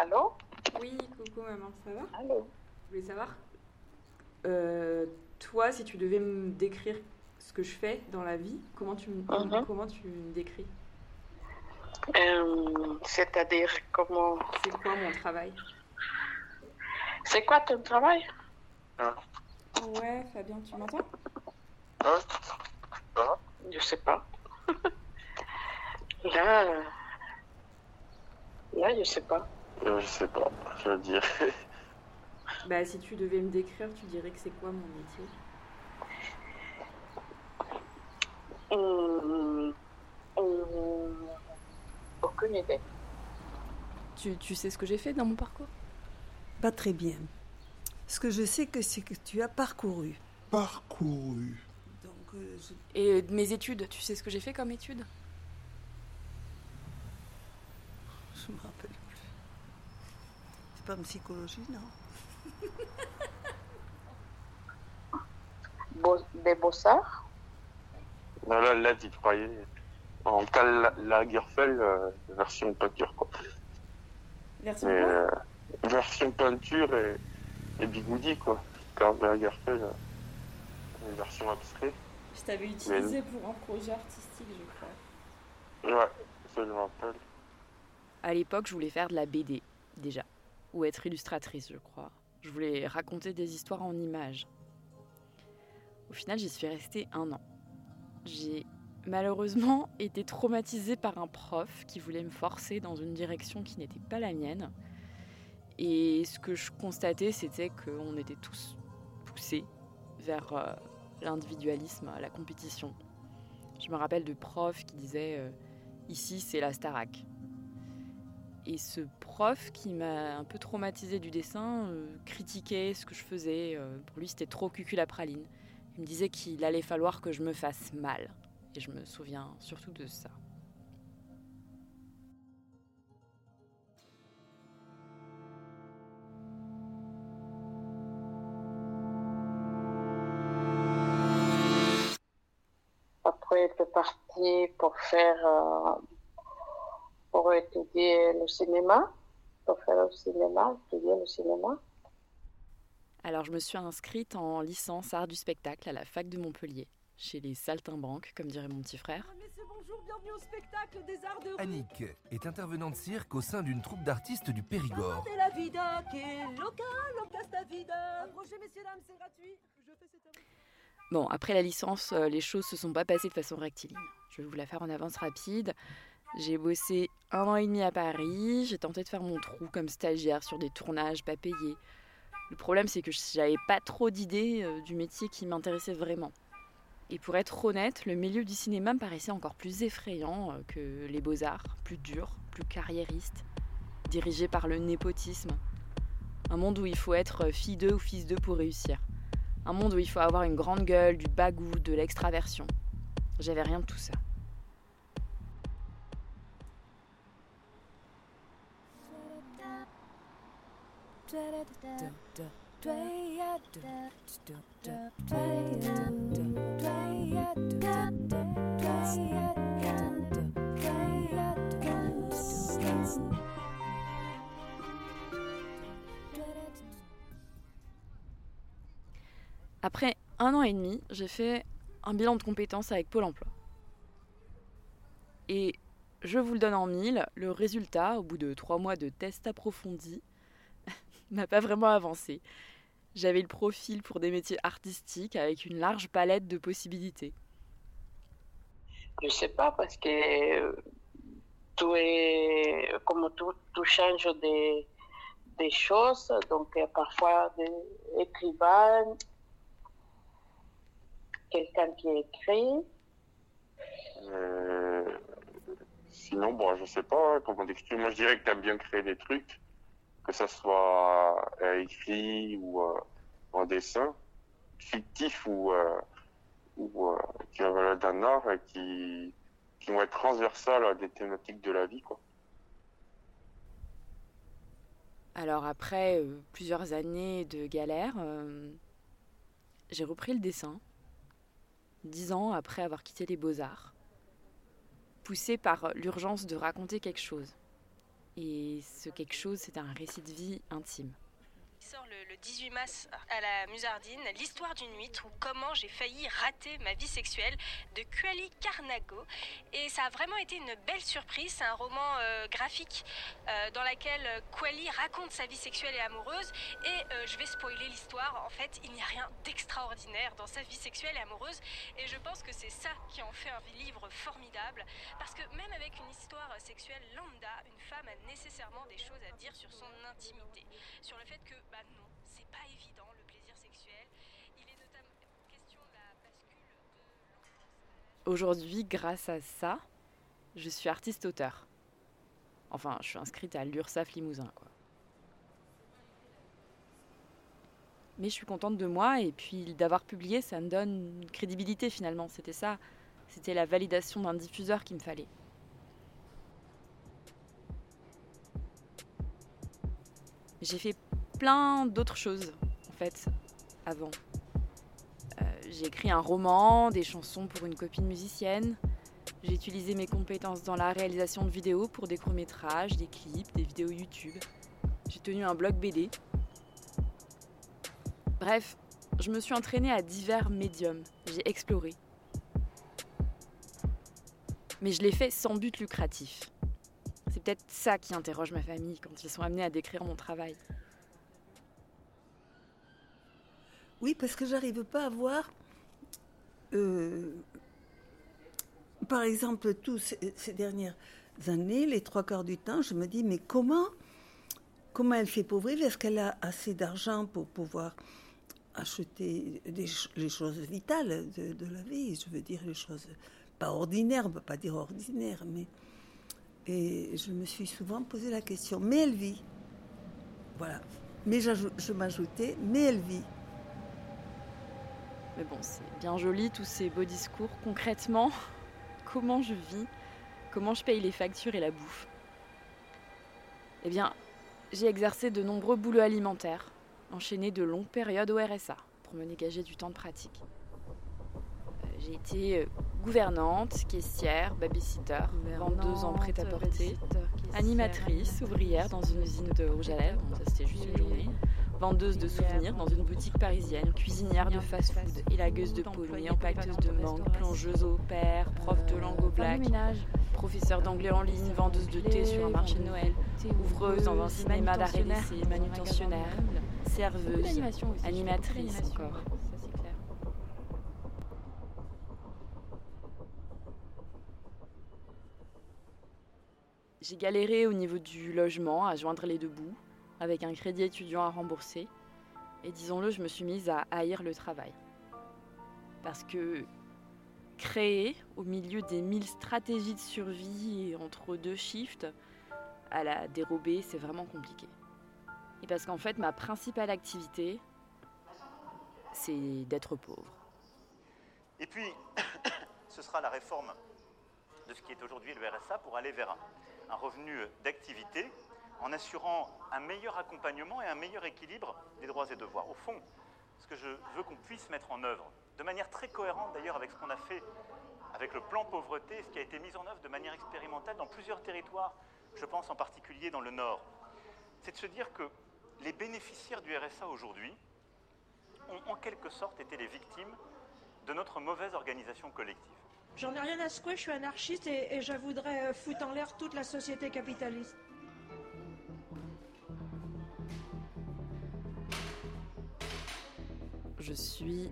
Allô Oui, coucou maman, ça va? Allô Je voulais savoir, euh, toi, si tu devais me décrire ce que je fais dans la vie, comment tu me, Mhm. comment tu me décris? Euh, C'est-à-dire, comment? C'est quoi mon travail? C'est quoi ton travail? Ouais, Fabien, tu m'entends? Je sais pas. Là. euh, Là, je sais pas. Euh, je sais pas, je veux dire. Bah, si tu devais me décrire, tu dirais que c'est quoi mon métier? Hum, hum, Aucune idée. tu, tu sais ce que j'ai fait dans mon parcours? Pas très bien. Ce que je sais que c'est que tu as parcouru. Parcouru. Donc, euh, je- Et euh, mes études, tu sais ce que j'ai fait comme études? Je me rappelle pas en psychologie, non? Des beaux-arts Non, là, là, tu croyais. En Karl Lagerfeld, euh, version peinture, quoi. Version Mais, quoi? euh, version peinture et, et bigoudi, quoi. Karl Lagerfeld, euh, une version abstraite. Je t'avais utilisé pour un projet artistique, je crois. Ouais, ça, je me rappelle. À l'époque, je voulais faire de la BD, déjà. Ou être illustratrice, je crois. Je voulais raconter des histoires en images. Au final, j'y suis restée un an. J'ai malheureusement été traumatisée par un prof qui voulait me forcer dans une direction qui n'était pas la mienne. Et ce que je constatais, c'était qu'on était tous poussés vers euh, l'individualisme, la compétition. Je me rappelle de profs qui disaient euh, Ici, c'est la Starac. Et ce prof qui m'a un peu traumatisé du dessin euh, critiquait ce que je faisais. euh, pour lui, c'était trop cuculapraline. Il me disait qu'il allait falloir que je me fasse mal. Et je me souviens surtout de ça. Après, tu es parti pour faire. euh, pour étudier le cinéma. Pour faire le cinéma, étudier le cinéma. Alors, je me suis inscrite en licence art du spectacle à la fac de Montpellier, chez les Saltimbanques, comme dirait mon petit frère. Messieurs, bonjour, bienvenue au spectacle des arts de rue. Annick est intervenante cirque au sein d'une troupe d'artistes du Périgord. C'est la vida che loca, loca sta vida. Approchez, messieurs, dames, c'est gratuit. Je fais cette œuvre. Bon, après la licence, euh, les choses se sont pas passées de façon rectiligne. Je vais vous la faire en avance rapide. J'ai bossé un an et demi à Paris. J'ai tenté de faire mon trou comme stagiaire sur des tournages pas payés. Le problème, c'est que j'avais pas trop d'idées euh, du métier qui m'intéressait vraiment. Et pour être honnête, le milieu du cinéma me paraissait encore plus effrayant euh, que les beaux-arts, plus dur, plus carriériste, dirigé par le népotisme. Un monde où il faut être euh, fille d'eux ou fils d'eux pour réussir. Un monde où il faut avoir une grande gueule, du bagou, de l'extraversion. J'avais rien de tout ça. Après un an et demi, j'ai fait un bilan de compétences avec Pôle emploi. Et je vous le donne en mille, le résultat, au bout de trois mois de tests approfondis, n'a pas vraiment avancé. J'avais le profil pour des métiers artistiques avec une large palette de possibilités. Je sais pas, parce que tout est. Comme tout, tout change des, des choses, donc euh, parfois des écrivains, quelqu'un qui écrit. Euh, sinon, bon, je sais pas comment t'expliquer. Moi, je dirais que t'aimes bien créer des trucs, que ça soit euh, écrit ou euh, en dessin, fictif ou, euh, ou qui va d'un art et qui, qui vont être transversales à des thématiques de la vie, quoi. Alors après plusieurs années de galère, j'ai repris le dessin, dix ans après avoir quitté les beaux-arts, poussée par l'urgence de raconter quelque chose. Et ce quelque chose, c'est un récit de vie intime sort le, 18 mars à la Musardine, l'histoire d'une nuit ou comment j'ai failli rater ma vie sexuelle de Kuali Carnago. Et ça a vraiment été une belle surprise. C'est un roman euh, graphique euh, dans lequel Kuali raconte sa vie sexuelle et amoureuse. Et euh, je vais spoiler l'histoire. En fait, il n'y a rien d'extraordinaire dans sa vie sexuelle et amoureuse. Et je pense que c'est ça qui en fait un livre formidable. Parce que même avec une histoire sexuelle lambda, une femme a nécessairement des choses à dire sur son intimité. Sur le fait que bah, non, c'est pas évident le plaisir sexuel. Il est notamment question de la bascule de Aujourd'hui, grâce à ça, je suis artiste-auteur. Enfin, je suis inscrite à l'URSAF Limousin. Mais je suis contente de moi et puis d'avoir publié, ça me donne une crédibilité finalement. C'était ça. C'était la validation d'un diffuseur qu'il me fallait. J'ai fait plein d'autres choses, en fait, avant. Euh, j'ai écrit un roman, des chansons pour une copine musicienne. J'ai utilisé mes compétences dans la réalisation de vidéos pour des courts-métrages, des clips, des vidéos YouTube. J'ai tenu un blog BD. Bref, je me suis entraînée à divers médiums. J'ai exploré. Mais je l'ai fait sans but lucratif. C'est peut-être ça qui interroge ma famille quand ils sont amenés à décrire mon travail. Oui, parce que j'arrive pas à voir, euh, par exemple, tous ces, dernières années, les trois quarts du temps, je me dis, mais comment, comment elle fait pour vivre? Est-ce qu'elle a assez d'argent pour pouvoir acheter les choses vitales de, la vie? Je veux dire, les choses pas ordinaires, on peut pas dire ordinaires, mais... Et je me suis souvent posé la question, mais elle vit. Voilà. Mais je m'ajoutais, mais elle vit. Mais bon, c'est bien joli tous ces beaux discours. Concrètement, comment je vis Comment je paye les factures et la bouffe? Eh bien, j'ai exercé de nombreux boulots alimentaires, enchaîné de longues périodes au RSA pour me dégager du temps de pratique. Euh, j'ai été euh, gouvernante, caissière, babysitter, vendeuse en prêt-à-porter, animatrice, ouvrière dans une usine de rouge à lèvres, ça c'était juste une journée, vendeuse de souvenirs dans une boutique parisienne, cuisinière de fast-food, élagueuse de pommiers, empaqueteuse de mangue, plongeuse au père, prof de langue au black, professeur d'anglais en ligne, vendeuse de thé sur un marché de Noël, ouvreuse dans un cinéma d'arrêt manutentionnaire, serveuse, animatrice encore. J'ai galéré au niveau du logement à joindre les deux bouts avec un crédit étudiant à rembourser. Et disons-le, je me suis mise à haïr le travail. Parce que créer au milieu des mille stratégies de survie entre deux shifts, à la dérober, c'est vraiment compliqué. Et parce qu'en fait, ma principale activité, c'est d'être pauvre. Et puis, ce sera la réforme de ce qui est aujourd'hui le RSA pour aller vers un revenu d'activité en assurant un meilleur accompagnement et un meilleur équilibre des droits et devoirs. Au fond, ce que je veux qu'on puisse mettre en œuvre, de manière très cohérente d'ailleurs avec ce qu'on a fait avec le plan pauvreté, ce qui a été mis en œuvre de manière expérimentale dans plusieurs territoires, je pense en particulier dans le Nord, c'est de se dire que les bénéficiaires du RSA aujourd'hui ont en quelque sorte été les victimes de notre mauvaise organisation collective. J'en ai rien à secouer, je suis anarchiste et, et foutre en l'air toute la société capitaliste. Je suis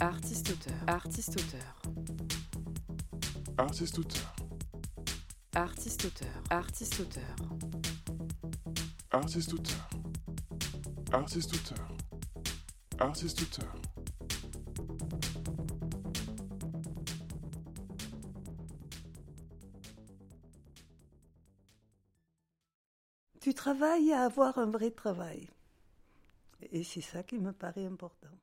artiste-auteur. Artiste-auteur. Artiste-auteur. Artiste-auteur. Artiste-auteur. Artiste-auteur. Artiste-auteur. Artiste-auteur. Tu travailles à avoir un vrai travail. Et c'est ça qui me paraît important.